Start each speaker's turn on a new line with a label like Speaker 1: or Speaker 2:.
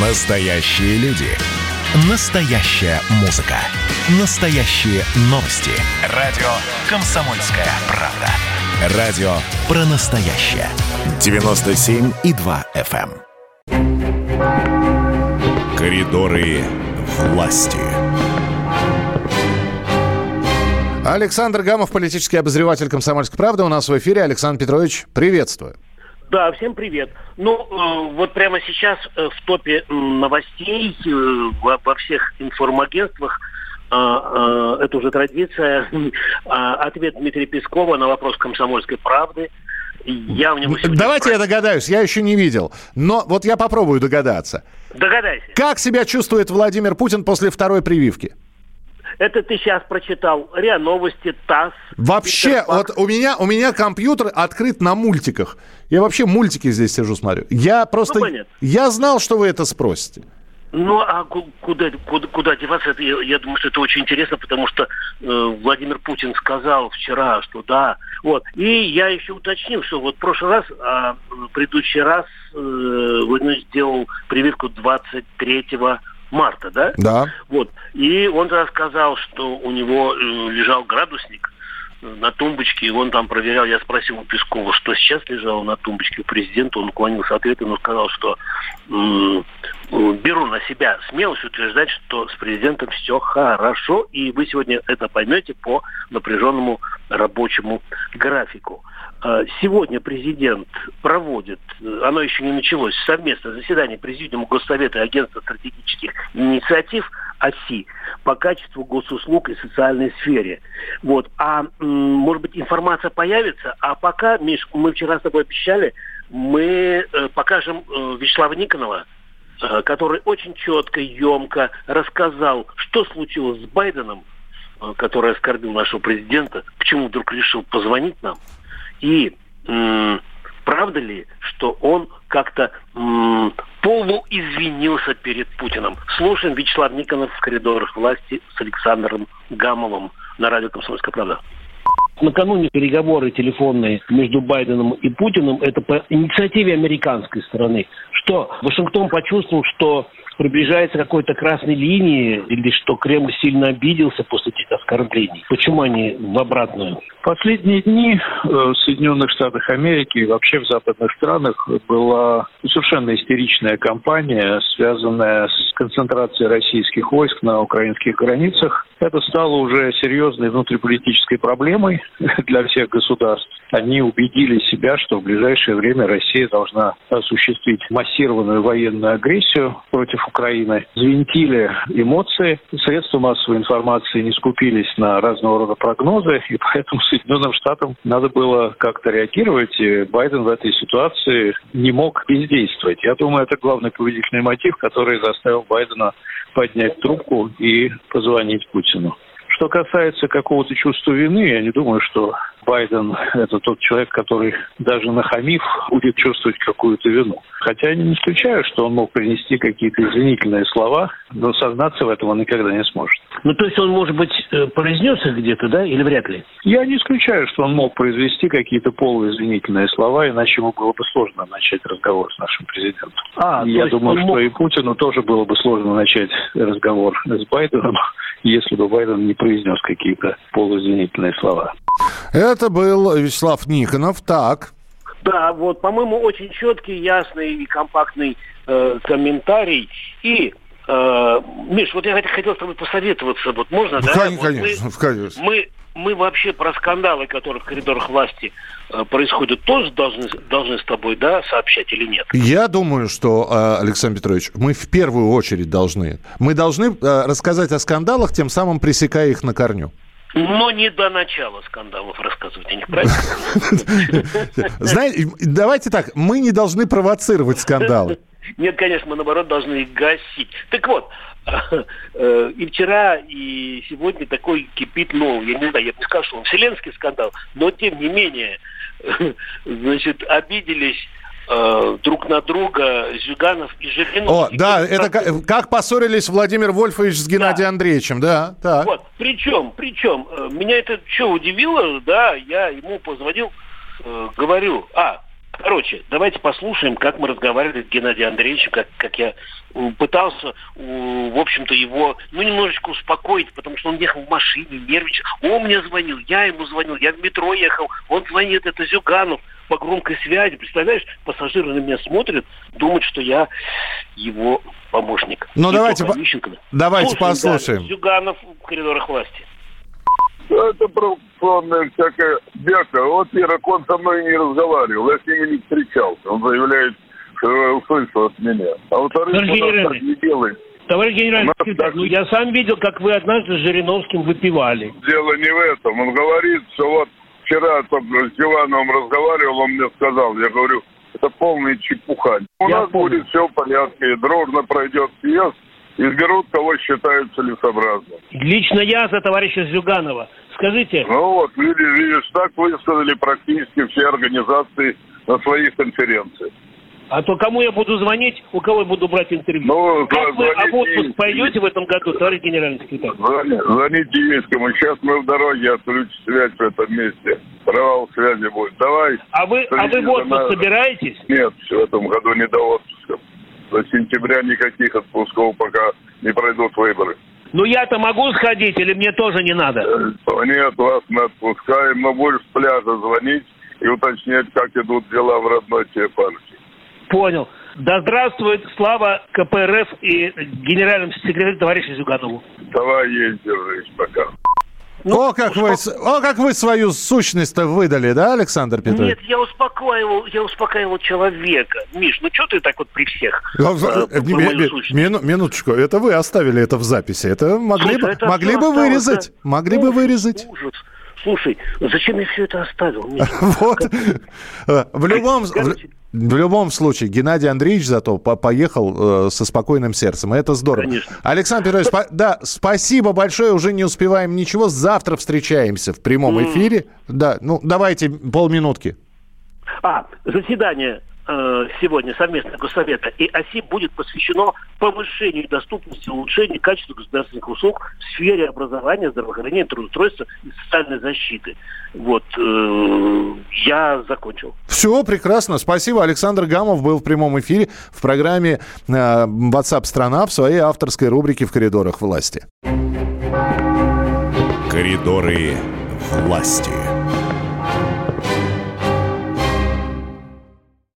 Speaker 1: Настоящие люди. Настоящая музыка. Настоящие новости. Радио «Комсомольская правда». Радио про настоящее. 97,2 FM. эм. Коридоры власти.
Speaker 2: Александр Гамов, политический обозреватель «Комсомольской правды» у нас в эфире. Александр Петрович, приветствую.
Speaker 3: Да, всем привет. Ну, э, вот прямо сейчас э, в топе новостей э, во, во всех информагентствах э, э, это уже традиция. А, Ответ Дмитрия Пескова на вопрос комсомольской правды. Я у него
Speaker 2: Давайте я
Speaker 3: спросил-
Speaker 2: догадаюсь, я еще не видел. Но вот я попробую догадаться.
Speaker 3: Догадайся.
Speaker 2: Как себя чувствует Владимир Путин после второй прививки?
Speaker 3: Это ты сейчас прочитал РИА Новости, ТАСС.
Speaker 2: Вообще, вот у меня, у меня компьютер открыт на мультиках. Я вообще мультики здесь сижу, смотрю. Я просто...
Speaker 3: Ну, понятно.
Speaker 2: я знал, что вы это спросите.
Speaker 3: Ну, а ку- куда, куда, куда деваться? Это, я, я думаю, что это очень интересно, потому что э, Владимир Путин сказал вчера, что да. Вот. И я еще уточнил, что вот в прошлый раз, а в предыдущий раз э, Владимир сделал прививку 23 марта, да?
Speaker 2: Да.
Speaker 3: Вот. И он тогда сказал, что у него э, лежал градусник на тумбочке, и он там проверял. Я спросил у Пескова, что сейчас лежало на тумбочке у президента. Он уклонился от ответа, но сказал, что м, э, беру на себя смелость утверждать, что с президентом все хорошо, и вы сегодня это поймете по напряженному рабочему графику. Э, Сегодня президент проводит, э, оно еще не началось, совместное заседание Президиума Госсовета и Агентства стратегических инициатив ОСИ по качеству госуслуг и социальной сфере. Вот. А может быть информация появится, а пока, Миш, мы вчера с тобой обещали, мы э, покажем Вячеслава Никонова, который очень четко, емко рассказал, что случилось с Байденом, который оскорбил нашего президента, почему вдруг решил позвонить нам, и м, правда ли, что он как-то м, полуизвинился перед Путиным. Слушаем Вячеслав Никонов в коридорах власти с Александром Гамовым на радио «Комсомольская правда».
Speaker 4: Накануне переговоры телефонные между Байденом и Путиным, это по инициативе американской стороны, что Вашингтон почувствовал, что приближается к какой-то красной линии, или что Кремль сильно обиделся после этих оскорблений. Почему они в обратную?
Speaker 5: Последние дни э, в Соединенных Штатах Америки и вообще в западных странах была совершенно истеричная кампания, связанная с концентрацией российских войск на украинских границах. Это стало уже серьезной внутриполитической проблемой для всех государств. Они убедили себя, что в ближайшее время Россия должна осуществить массированную военную агрессию против Украины. Звентили эмоции. Средства массовой информации не скупились на разного рода прогнозы, и поэтому Соединенным Штатам надо было как-то реагировать, и Байден в этой ситуации не мог бездействовать. Я думаю, это главный победительный мотив, который заставил Байдена поднять трубку и позвонить Путину. Что касается какого-то чувства вины, я не думаю, что Байден – это тот человек, который даже нахамив будет чувствовать какую-то вину. Хотя я не исключаю, что он мог принести какие-то извинительные слова, но сознаться в этом он никогда не сможет.
Speaker 4: Ну, то есть он, может быть, э, произнес их где-то, да, или вряд ли?
Speaker 5: Я не исключаю, что он мог произвести какие-то полуизвинительные слова, иначе ему было бы сложно начать разговор с нашим президентом.
Speaker 4: А,
Speaker 5: я думаю, что
Speaker 4: мог-
Speaker 5: и Путину тоже было бы сложно начать разговор с Байденом, если бы Байден не произнес какие-то полуизвинительные слова.
Speaker 2: Это был Вячеслав Никонов. Так.
Speaker 3: Да, вот, по-моему, очень четкий, ясный и компактный э, комментарий. И, э, Миш, вот я хот- хотел с тобой посоветоваться, вот можно, да?
Speaker 2: Кон-
Speaker 3: Вот
Speaker 2: конечно,
Speaker 3: мы-
Speaker 2: конечно.
Speaker 3: мы, мы вообще про скандалы, которые в коридорах власти э, происходят, тоже должны, должны с тобой, да, сообщать или нет?
Speaker 2: Я думаю, что, э, Александр Петрович, мы в первую очередь должны. Мы должны э, рассказать о скандалах, тем самым пресекая их на корню.
Speaker 3: Но не до начала скандалов рассказывать о них, правильно?
Speaker 2: Знаете, давайте так, мы не должны провоцировать скандалы.
Speaker 3: Нет, конечно, мы наоборот должны их гасить. Так вот, э, и вчера, и сегодня такой кипит, ну, я не знаю, я бы не сказал, что он вселенский скандал, но тем не менее, значит, обиделись э, друг на друга Зюганов и Жириновский.
Speaker 2: О, да, это как, как поссорились Владимир Вольфович с Геннадием Андреевичем, да, так.
Speaker 3: Вот, причем, причем, э, меня это что удивило, да, я ему позвонил, э, говорю, а, Короче, давайте послушаем, как мы разговаривали с Геннадием Андреевичем, как, как я пытался, в общем-то, его, ну, немножечко успокоить, потому что он ехал в машине, нервничал. Он мне звонил, я ему звонил, я в метро ехал, он звонит, это Зюганов по громкой связи. Представляешь, пассажиры на меня смотрят, думают, что я его помощник.
Speaker 2: Ну, давайте, по... давайте Слушаем, послушаем.
Speaker 3: Да, Зюганов в коридорах власти.
Speaker 6: Это провокационная всякая бяка. Вот Ирак, он со мной не разговаривал, я с ними не встречался. Он заявляет, что услышал от меня. А во-вторых, он так не делает.
Speaker 4: Товарищ генеральный секретарь, ну я сам видел, как вы однажды с Жириновским выпивали.
Speaker 6: Дело не в этом. Он говорит, что вот вчера только с Ивановым разговаривал, он мне сказал, я говорю, это полная чепуха. У я нас помню. будет все в порядке, дружно пройдет съезд, изберут, кого считают целесообразным.
Speaker 4: Лично я за товарища Зюганова. Скажите.
Speaker 6: Ну вот, видишь, видишь, так высказали практически все организации на своих конференциях.
Speaker 4: А то кому я буду звонить, у кого я буду брать интервью? Ну, как вы в отпуск пойдете в этом году, товарищ генеральный секретарь?
Speaker 6: Звоните Ейскому. Сейчас мы в дороге, отключим связь в этом месте. Провал связи будет. Давай.
Speaker 4: А вы, а вы в отпуск на... собираетесь?
Speaker 6: Нет, в этом году не до отпуска. До сентября никаких отпусков, пока не пройдут выборы.
Speaker 4: Ну я-то могу сходить или мне тоже не надо?
Speaker 6: Э, нет, вас мы отпускаем, но будешь с пляжа звонить и уточнять, как идут дела в родной тебе партии.
Speaker 4: Понял. Да здравствует слава КПРФ и генеральному секретарю товарищу Зюганову.
Speaker 6: Давай держись, пока.
Speaker 2: Ну, о, как вы, о, как вы свою сущность-то выдали, да, Александр Петрович?
Speaker 3: Нет, я успокаивал, я успокаивал человека. Миш, ну что ты так вот при всех? Ну,
Speaker 2: э, мину, минуточку, это вы оставили это в записи. Это могли, Слушай, бы, это могли бы вырезать. Да? Могли ужас, бы вырезать. Ужас.
Speaker 3: Слушай, зачем я все это оставил?
Speaker 2: Вот. В любом... В любом случае, Геннадий Андреевич зато поехал э, со спокойным сердцем. Это здорово. Конечно. Александр Петрович, да, спасибо большое. Уже не успеваем ничего. Завтра встречаемся в прямом эфире. Да, ну давайте полминутки.
Speaker 3: А, заседание сегодня совместного Госсовета и ОСИ будет посвящено повышению доступности, улучшению качества государственных услуг в сфере образования, здравоохранения, трудоустройства и социальной защиты. Вот, э, я закончил.
Speaker 2: Все, прекрасно. Спасибо. Александр Гамов был в прямом эфире в программе э, WhatsApp страна в своей авторской рубрике «В коридорах власти».
Speaker 1: Коридоры власти.